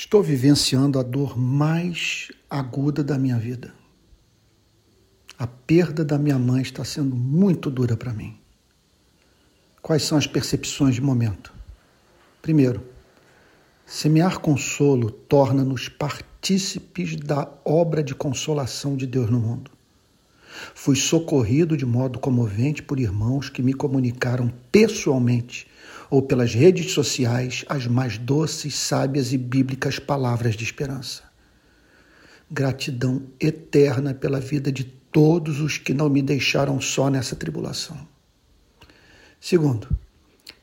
Estou vivenciando a dor mais aguda da minha vida. A perda da minha mãe está sendo muito dura para mim. Quais são as percepções de momento? Primeiro, semear consolo torna-nos partícipes da obra de consolação de Deus no mundo. Fui socorrido de modo comovente por irmãos que me comunicaram pessoalmente ou pelas redes sociais as mais doces, sábias e bíblicas palavras de esperança. Gratidão eterna pela vida de todos os que não me deixaram só nessa tribulação. Segundo,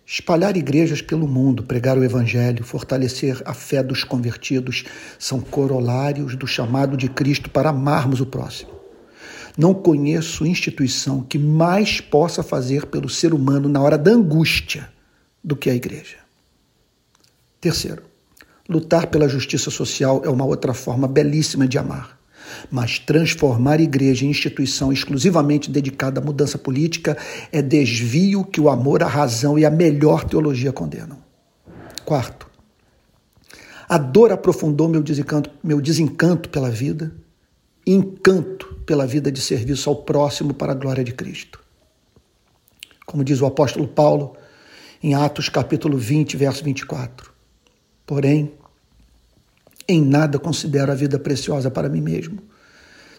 espalhar igrejas pelo mundo, pregar o evangelho, fortalecer a fé dos convertidos são corolários do chamado de Cristo para amarmos o próximo. Não conheço instituição que mais possa fazer pelo ser humano na hora da angústia do que a igreja. Terceiro, lutar pela justiça social é uma outra forma belíssima de amar. Mas transformar a igreja em instituição exclusivamente dedicada à mudança política é desvio que o amor, a razão e a melhor teologia condenam. Quarto, a dor aprofundou meu desencanto, meu desencanto pela vida, encanto pela vida de serviço ao próximo para a glória de Cristo. Como diz o apóstolo Paulo, em Atos capítulo 20, verso 24. Porém, em nada considero a vida preciosa para mim mesmo,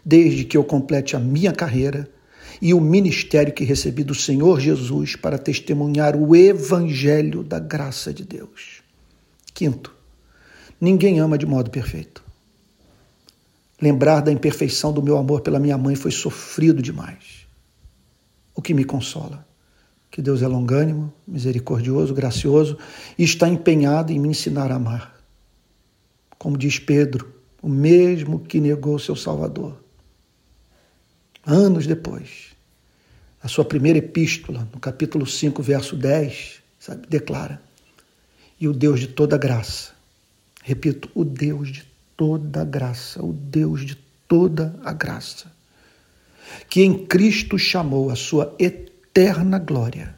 desde que eu complete a minha carreira e o ministério que recebi do Senhor Jesus para testemunhar o evangelho da graça de Deus. Quinto, ninguém ama de modo perfeito. Lembrar da imperfeição do meu amor pela minha mãe foi sofrido demais. O que me consola que Deus é longânimo, misericordioso, gracioso e está empenhado em me ensinar a amar. Como diz Pedro, o mesmo que negou seu Salvador. Anos depois, a sua primeira epístola, no capítulo 5, verso 10, sabe, declara: E o Deus de toda graça, repito, o Deus de toda graça, o Deus de toda a graça, que em Cristo chamou a sua eterna glória.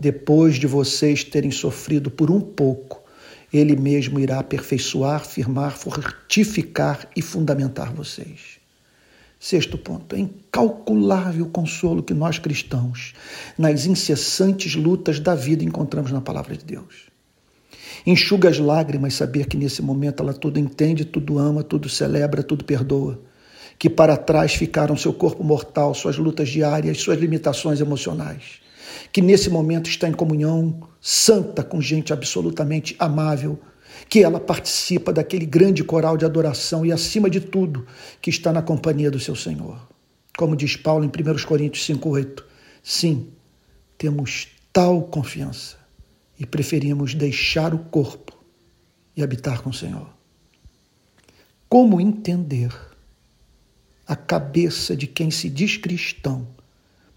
Depois de vocês terem sofrido por um pouco, ele mesmo irá aperfeiçoar, firmar, fortificar e fundamentar vocês. Sexto ponto, é incalculável o consolo que nós cristãos, nas incessantes lutas da vida, encontramos na palavra de Deus. Enxuga as lágrimas saber que nesse momento ela tudo entende, tudo ama, tudo celebra, tudo perdoa que para trás ficaram seu corpo mortal, suas lutas diárias, suas limitações emocionais, que nesse momento está em comunhão santa com gente absolutamente amável, que ela participa daquele grande coral de adoração e, acima de tudo, que está na companhia do seu Senhor. Como diz Paulo em 1 Coríntios 5,8: sim, temos tal confiança e preferimos deixar o corpo e habitar com o Senhor. Como entender a cabeça de quem se diz cristão,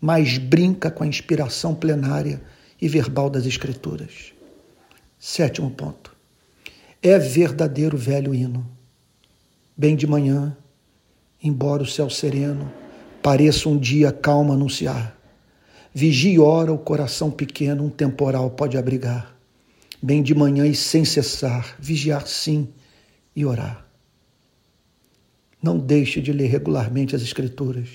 mas brinca com a inspiração plenária e verbal das Escrituras. Sétimo ponto. É verdadeiro velho hino. Bem de manhã, embora o céu sereno pareça um dia calmo anunciar. Vigie ora o coração pequeno, um temporal pode abrigar. Bem de manhã e sem cessar, vigiar sim e orar. Não deixe de ler regularmente as Escrituras.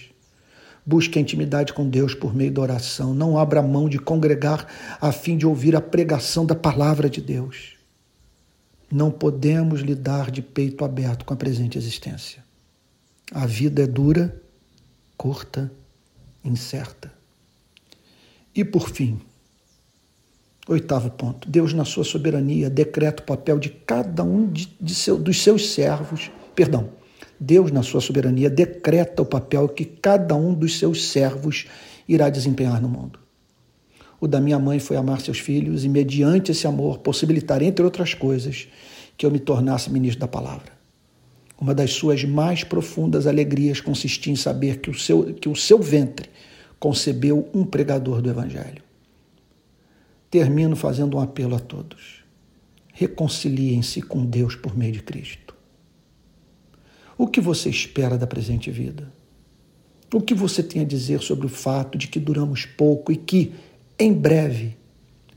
Busque a intimidade com Deus por meio da oração. Não abra mão de congregar a fim de ouvir a pregação da palavra de Deus. Não podemos lidar de peito aberto com a presente existência. A vida é dura, curta, incerta. E por fim, oitavo ponto: Deus, na sua soberania, decreta o papel de cada um de, de seu, dos seus servos, perdão, Deus, na sua soberania, decreta o papel que cada um dos seus servos irá desempenhar no mundo. O da minha mãe foi amar seus filhos e, mediante esse amor, possibilitar, entre outras coisas, que eu me tornasse ministro da palavra. Uma das suas mais profundas alegrias consistia em saber que o seu, que o seu ventre concebeu um pregador do Evangelho. Termino fazendo um apelo a todos. Reconciliem-se com Deus por meio de Cristo. O que você espera da presente vida? O que você tem a dizer sobre o fato de que duramos pouco e que, em breve,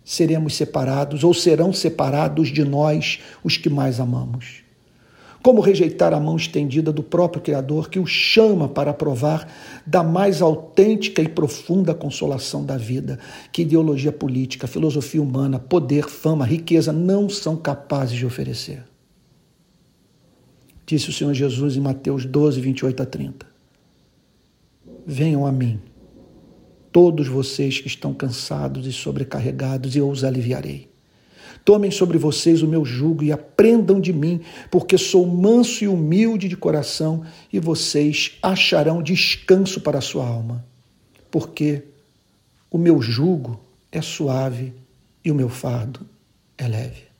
seremos separados ou serão separados de nós os que mais amamos. Como rejeitar a mão estendida do próprio Criador que o chama para provar da mais autêntica e profunda consolação da vida, que ideologia política, filosofia humana, poder, fama, riqueza não são capazes de oferecer? Disse o Senhor Jesus em Mateus 12, 28 a 30. Venham a mim, todos vocês que estão cansados e sobrecarregados, e eu os aliviarei. Tomem sobre vocês o meu jugo e aprendam de mim, porque sou manso e humilde de coração, e vocês acharão descanso para a sua alma. Porque o meu jugo é suave e o meu fardo é leve.